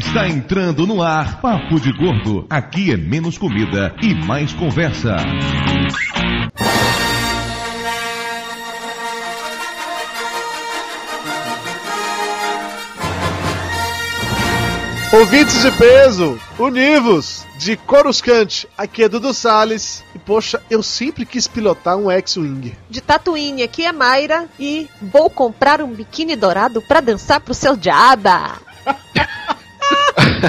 Está entrando no ar Papo de Gordo. Aqui é menos comida e mais conversa. Ouvintes de peso, univos, de Coruscante, aqui é Dudu Salles. E poxa, eu sempre quis pilotar um X-Wing. De Tatooine, aqui é Mayra e vou comprar um biquíni dourado pra dançar pro seu diaba.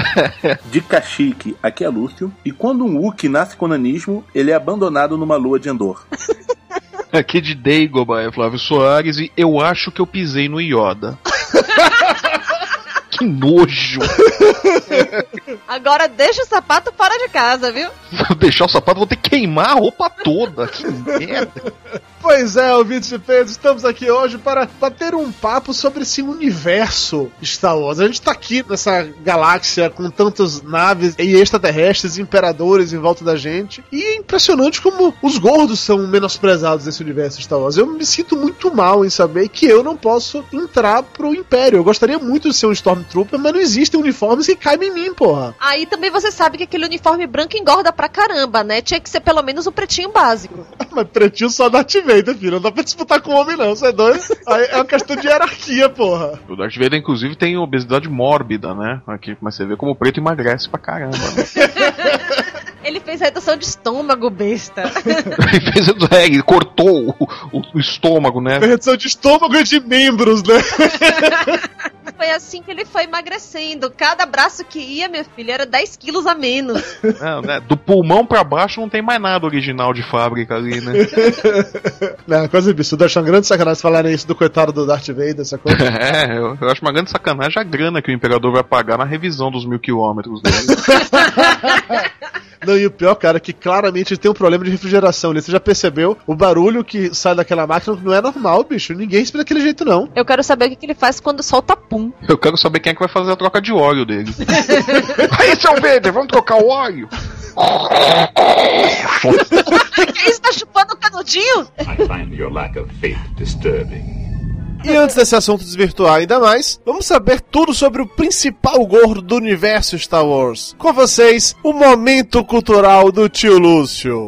De Cachique, aqui é Lúcio. E quando um Wookie nasce com nanismo, ele é abandonado numa lua de Endor. Aqui de Daigoba é Flávio Soares e eu acho que eu pisei no Yoda. que nojo! Agora deixa o sapato fora de casa, viu? Vou deixar o sapato, vou ter que queimar a roupa toda. Que merda! Pois é, ouvintes de peso, estamos aqui hoje para bater um papo sobre esse universo Star Wars. A gente tá aqui nessa galáxia com tantas naves e extraterrestres, imperadores em volta da gente. E é impressionante como os gordos são menosprezados nesse universo Star Wars. Eu me sinto muito mal em saber que eu não posso entrar pro Império. Eu gostaria muito de ser um Stormtrooper, mas não existem uniformes que caibem em mim, porra. Aí também você sabe que aquele uniforme branco engorda pra caramba, né? Tinha que ser pelo menos o pretinho básico. Mas pretinho só da Vader, filho. Não dá pra disputar com homem, não. Você é doido? Aí é uma questão de hierarquia, porra. O Darth Vader, inclusive, tem obesidade mórbida, né? Aqui, mas você vê como o preto emagrece pra caramba. Né? Ele fez redução de estômago, besta. ele fez, é, ele cortou o, o, o estômago, né? Redução de estômago e de membros, né? Foi assim que ele foi emagrecendo. Cada braço que ia, minha filha, era 10 quilos a menos. Não, né? Do pulmão pra baixo não tem mais nada original de fábrica ali, né? não, coisa absurda. Acho uma grande sacanagem falarem isso do coitado do Darth Vader, essa coisa. é, eu, eu, acho uma grande sacanagem a grana que o Imperador vai pagar na revisão dos mil quilômetros dele. Não, e o pior, cara, é que claramente tem um problema de refrigeração. Você já percebeu? O barulho que sai daquela máquina não é normal, bicho. Ninguém espera daquele jeito, não. Eu quero saber o que, que ele faz quando solta pum. Eu quero saber quem é que vai fazer a troca de óleo dele. Aí, seu Vader, vamos trocar o óleo? que isso? Tá chupando o canudinho? I find your lack of faith disturbing. E antes desse assunto desvirtuar ainda mais, vamos saber tudo sobre o principal gordo do universo Star Wars. Com vocês, o momento cultural do tio Lúcio.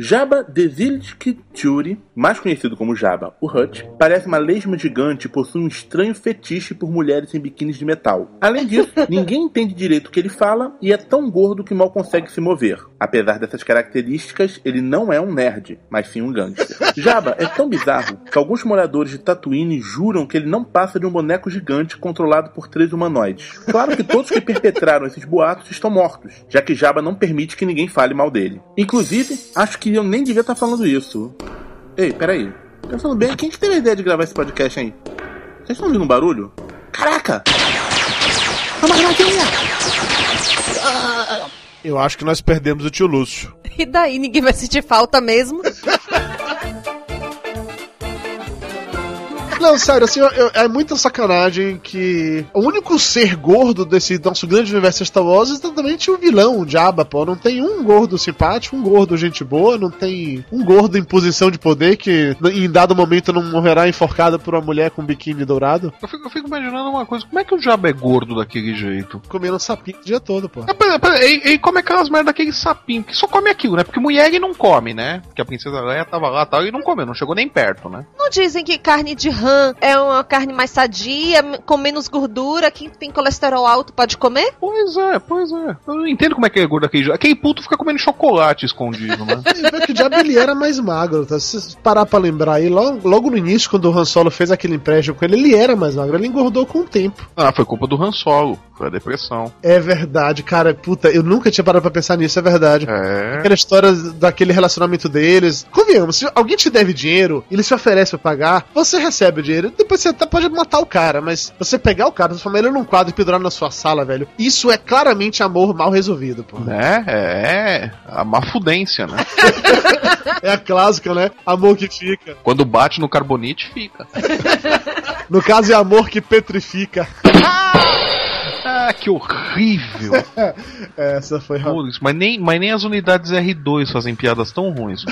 Jabba the Churi, mais conhecido como Jabba, o Hutt, parece uma lesma gigante e possui um estranho fetiche por mulheres em biquínis de metal. Além disso, ninguém entende direito o que ele fala e é tão gordo que mal consegue se mover. Apesar dessas características, ele não é um nerd, mas sim um gangster. Jabba é tão bizarro que alguns moradores de Tatooine juram que ele não passa de um boneco gigante controlado por três humanoides. Claro que todos que perpetraram esses boatos estão mortos, já que Jabba não permite que ninguém fale mal dele. Inclusive, acho que eu nem devia estar falando isso. Ei, peraí. Pensando bem, quem que teve a ideia de gravar esse podcast aí? Vocês estão ouvindo um barulho? Caraca! É uma gravadinha! Eu acho que nós perdemos o tio Lúcio. E daí, ninguém vai sentir falta mesmo? Não, sério, assim, eu, eu, é muita sacanagem que o único ser gordo desse nosso grande universo Star Wars é exatamente o vilão, o Jabba, pô. Não tem um gordo simpático, um gordo gente boa, não tem um gordo em posição de poder que em dado momento não morrerá enforcado por uma mulher com um biquíni dourado. Eu fico, eu fico, imaginando uma coisa, como é que o Jabba é gordo daquele jeito? Comendo sapinho o dia todo, pô. É, e, e come aquelas merdas daquele sapinho, que só come aquilo, né? Porque mulher ele não come, né? Porque a princesa Leia tava lá e tal, e não comeu, não chegou nem perto, né? Não dizem que carne de rã rã é uma carne mais sadia, com menos gordura, quem tem colesterol alto pode comer? Pois é, pois é. Eu não entendo como é que é gordo aquele Aquele puto fica comendo chocolate escondido, né? é que o diabo ele era mais magro, tá? Se parar pra lembrar aí, logo, logo no início, quando o Han Solo fez aquele empréstimo com ele, ele era mais magro, ele engordou com o tempo. Ah, foi culpa do Han Solo, foi a depressão. É verdade, cara, puta, eu nunca tinha parado pra pensar nisso, é verdade. É. Aquela história daquele relacionamento deles. Convenhamos, se alguém te deve dinheiro, ele se oferece pra pagar, você recebe o dinheiro. Depois você até pode matar o cara, mas você pegar o cara, transformar ele num quadro e pendurar na sua sala, velho, isso é claramente amor mal resolvido, pô. É, é. A mafudência, né? é a clássica, né? Amor que fica. Quando bate no carbonite, fica. no caso, é amor que petrifica. Ah, que horrível! Essa foi Putz, mas nem, mas nem as unidades R2 fazem piadas tão ruins.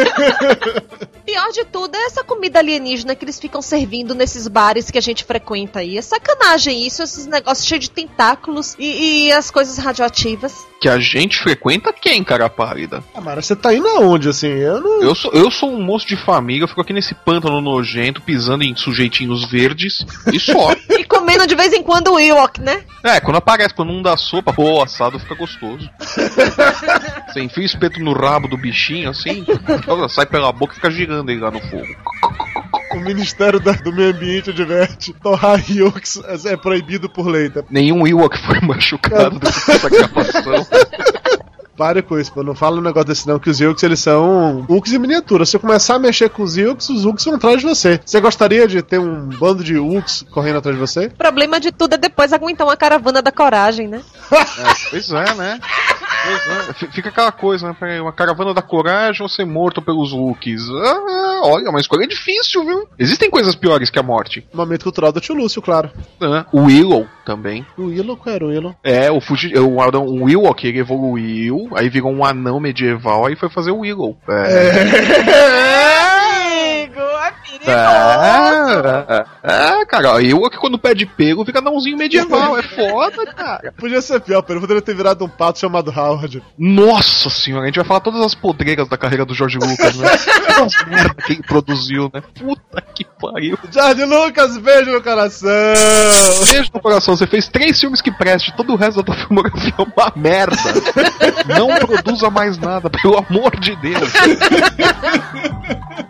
pior de tudo é essa comida alienígena que eles ficam servindo nesses bares que a gente frequenta aí. É sacanagem isso, esses negócios cheios de tentáculos e, e as coisas radioativas. Que a gente frequenta quem, cara pálida? Ah, Mara, você tá indo aonde, assim? Eu não. Eu sou, eu sou um moço de família, eu fico aqui nesse pântano nojento, pisando em sujeitinhos verdes e só. E comendo de vez em quando o Ewok, né? É, quando aparece, quando não dá sopa, pô, assado fica gostoso. Você enfia o espeto no rabo do bichinho, assim, sai pela boca e fica girando ele lá no fogo. O Ministério da- do Meio Ambiente adverte: torrar Yokes é proibido por lei, tá? Nenhum Ewok foi machucado dessa gravação. Pare com isso, pô. Não fala um negócio desse não, que os Yokes eles são Uks em miniatura. Se você começar a mexer com os Yokes, os Uks vão atrás de você. Você gostaria de ter um bando de Uks correndo atrás de você? O problema de tudo é depois aguentar uma caravana da coragem, né? É, pois é, né? Pois é. Fica aquela coisa, né? peraí, Uma caravana da coragem ou ser morto pelos Wookies? Ah, olha, uma escolha difícil, viu? Existem coisas piores que a morte. Momento cultural do tio Lúcio, claro. Ah, o Willow também. O Willow, qual era o Willow? É, o, Fuji, o, Adão- o Willow que ele evoluiu, aí virou um anão medieval, aí foi fazer o Willow. É. Amigo, é. É, é, é, cara, o Willow que quando pede pego fica anãozinho medieval, é foda, cara. Podia ser pior, pô. Ele poderia ter virado um pato chamado Howard. Nossa senhora, a gente vai falar todas as podreiras da carreira do George Lucas, né? As merda que ele produziu, né? Puta que pariu. George Lucas, beijo no coração! Beijo no coração, você fez três filmes que prestem, todo o resto da tua filmografia é uma merda. Não produza mais nada, pelo amor de Deus.